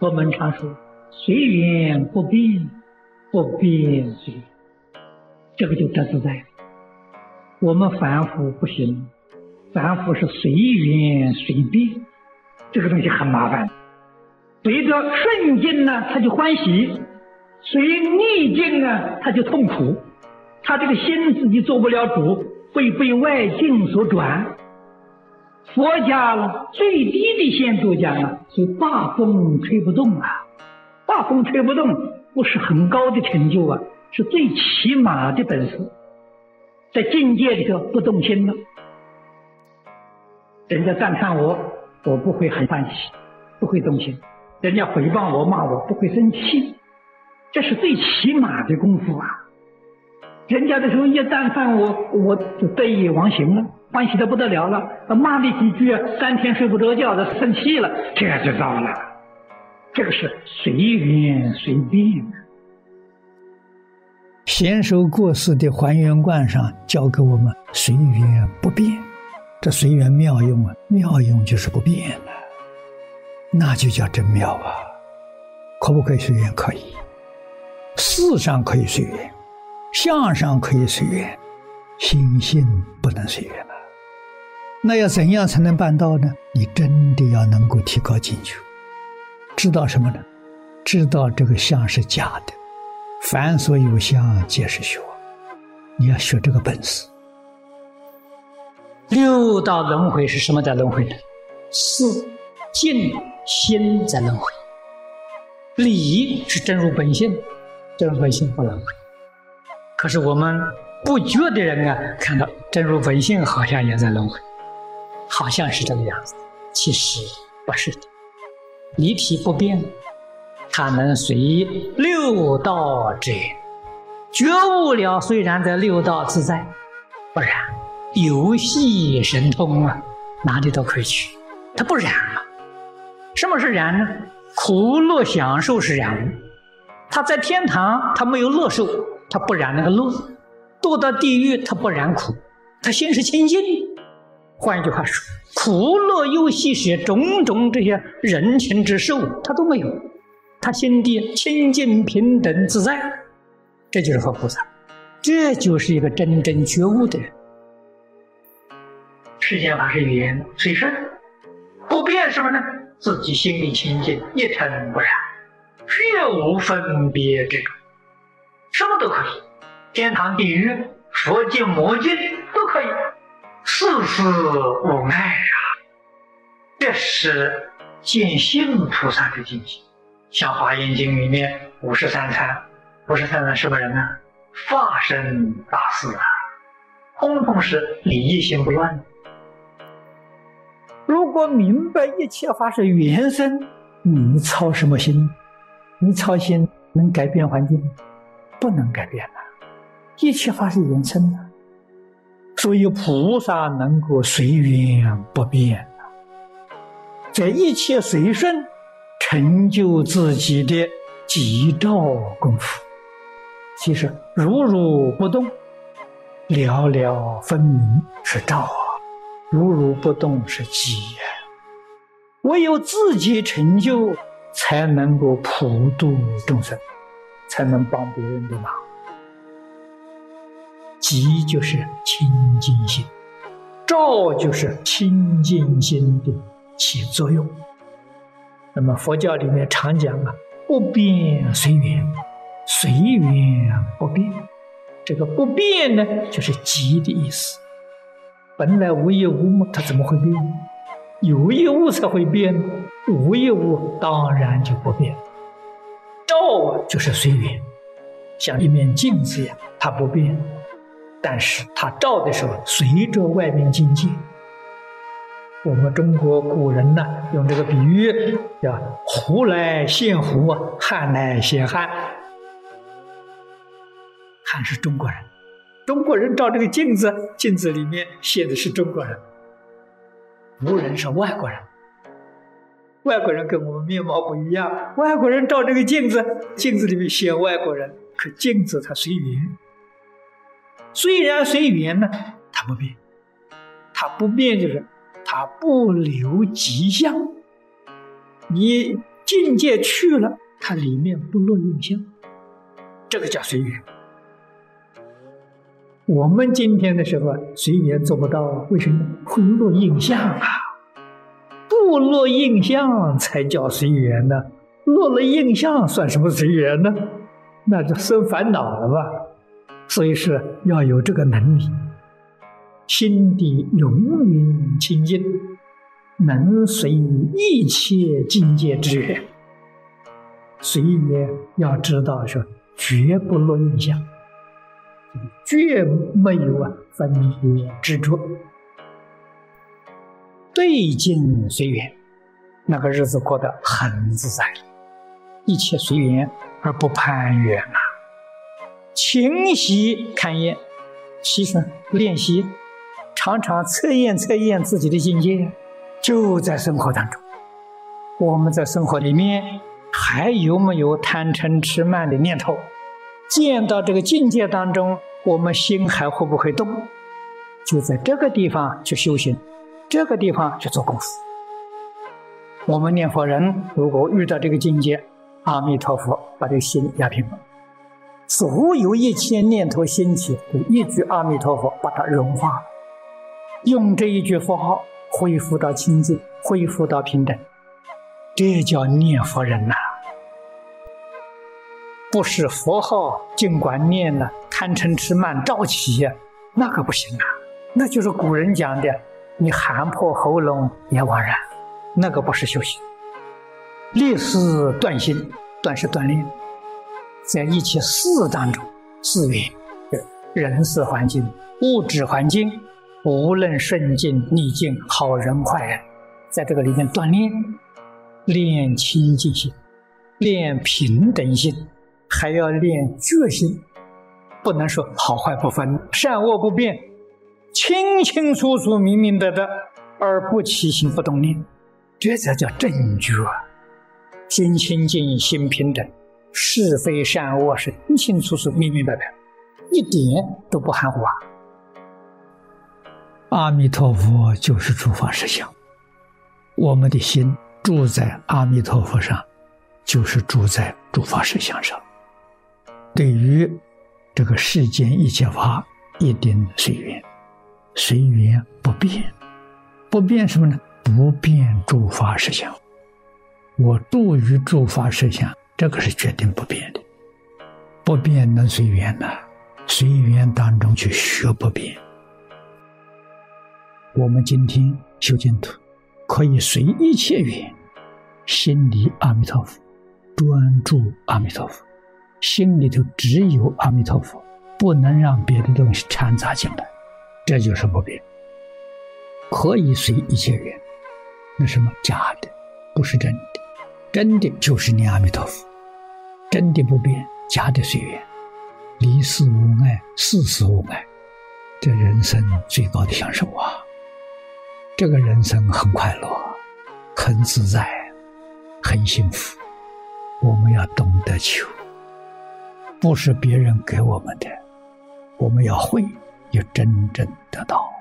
佛门常说随缘不变，不变随，这个就得自在。我们凡夫不行，凡夫是随缘随变，这个东西很麻烦。随着顺境呢，他就欢喜；随逆境呢，他就痛苦。他这个心自己做不了主，会被外境所转。佛家呢，最低的限度讲呢，是大风吹不动啊，大风吹不动不是很高的成就啊，是最起码的本事。在境界里头不动心了，人家赞叹我，我不会很欢喜，不会动心；人家诽谤我、骂我，不会生气，这是最起码的功夫啊。人家的时候一赞叹我，我就得意忘形了，欢喜的不得了了；骂你几句，三天睡不着觉的，生气了，这就糟了。这个是随缘随变。贤寿过世的还原观上教给我们随缘不变，这随缘妙用啊，妙用就是不变了，那就叫真妙啊！可不可以随缘？可以，事上可以随缘。相上可以随缘，心性不能随缘了。那要怎样才能办到呢？你真的要能够提高境界，知道什么呢？知道这个相是假的，凡所有相皆是虚妄。你要学这个本事。六道轮回是什么在轮回呢？是境心在轮回。理是真如本性，真如本性不轮回。可是我们不觉的人啊，看到真如本性好像也在轮回，好像是这个样子，其实不是的。离体不变，它能随六道之缘。觉悟了，虽然在六道自在，不然游戏神通啊，哪里都可以去，它不染啊。什么是染呢？苦乐享受是染。他在天堂，他没有乐受。他不染那个乐，堕到地狱他不染苦，他心是清净。换一句话说，苦乐忧喜些种种这些人情之受，他都没有，他心地清净平等自在，这就是佛菩萨，这就是一个真正觉悟的人。世间法是语言随顺，不变什么呢？自己心里清净，一尘不染，绝无分别之处。什么都可以，天堂、地狱、佛境、魔境都可以，世事无碍啊！这是见性菩萨的境界。像《华严经》里面五十三参，五十三参什么人呢？化身大士啊，通通是理一心不乱。如果明白一切法是原生，你操什么心？你操心能改变环境吗？不能改变的，一切法是缘生的，所以菩萨能够随缘不变在一切随顺，成就自己的极照功夫。其实如如不动，了了分明是照啊；如如不动是寂。唯有自己成就，才能够普度众生。才能帮别人的忙，即就是清净心，照就是清净心的起作用。那么佛教里面常讲啊，不变随缘，随缘不变。这个不变呢，就是即的意思。本来无一物嘛，它怎么会变？有一物才会变，无一物当然就不变。照就是随缘，像一面镜子一样，它不变，但是它照的时候随着外面境界。我们中国古人呢，用这个比喻叫“胡来现胡，汉来现汉”。汉是中国人，中国人照这个镜子，镜子里面现的是中国人，胡人是外国人。外国人跟我们面貌不一样，外国人照这个镜子，镜子里面显外国人，可镜子它随缘，虽然随缘呢，它不变，它不变就是它不留迹象。你境界去了，它里面不落印象，这个叫随缘。我们今天的时候随缘做不到，为什么？会落印象啊！不落印象才叫随缘呢。落了印象算什么随缘呢？那就生烦恼了吧。所以是要有这个能力，心底永远清净。能随一切境界之缘，随缘要知道说，绝不落印象，绝没有啊分别执着，对境随缘，那个日子过得很自在，一切随缘而不攀缘啊，勤习勘验，习什练习，常常测验测验自己的境界。就在生活当中，我们在生活里面还有没有贪嗔痴慢的念头？见到这个境界当中，我们心还会不会动？就在这个地方去修行，这个地方去做功夫。我们念佛人如果遇到这个境界，阿弥陀佛把这个心压平了，所有一切念头兴起，一句阿弥陀佛把它融化，用这一句佛号。恢复到清净，恢复到平等，这叫念佛人呐！不是佛号，尽管念了，贪嗔痴慢照起，那可不行啊！那就是古人讲的，你喊破喉咙也枉然，那个不是修行。立誓断心，断是锻炼，在一切事当中，四缘，人事环境、物质环境。无论顺境逆境，好人坏人，在这个里面锻炼，练清净心，练平等心，还要练决心，不能说好坏不分，善恶不变，清清楚楚、明明白白，而不起心不动念，这才叫正觉。心清净，心平等，是非善恶是清清楚楚、明明白白，一点都不含糊啊。阿弥陀佛就是诸法实相，我们的心住在阿弥陀佛上，就是住在诸法实相上。对于这个世间一切法，一定随缘，随缘不变，不变什么呢？不变诸法实相。我住于诸法实相，这个是决定不变的。不变能随缘呢？随缘当中去学不变。我们今天修净土，可以随一切缘，心里阿弥陀佛，专注阿弥陀佛，心里头只有阿弥陀佛，不能让别的东西掺杂进来，这就是不变。可以随一切缘，那什么假的，不是真的，真的就是你阿弥陀佛，真的不变，假的随缘，离世无碍，世事无碍，这人生最高的享受啊！这个人生很快乐，很自在，很幸福。我们要懂得求，不是别人给我们的，我们要会，也真正得到。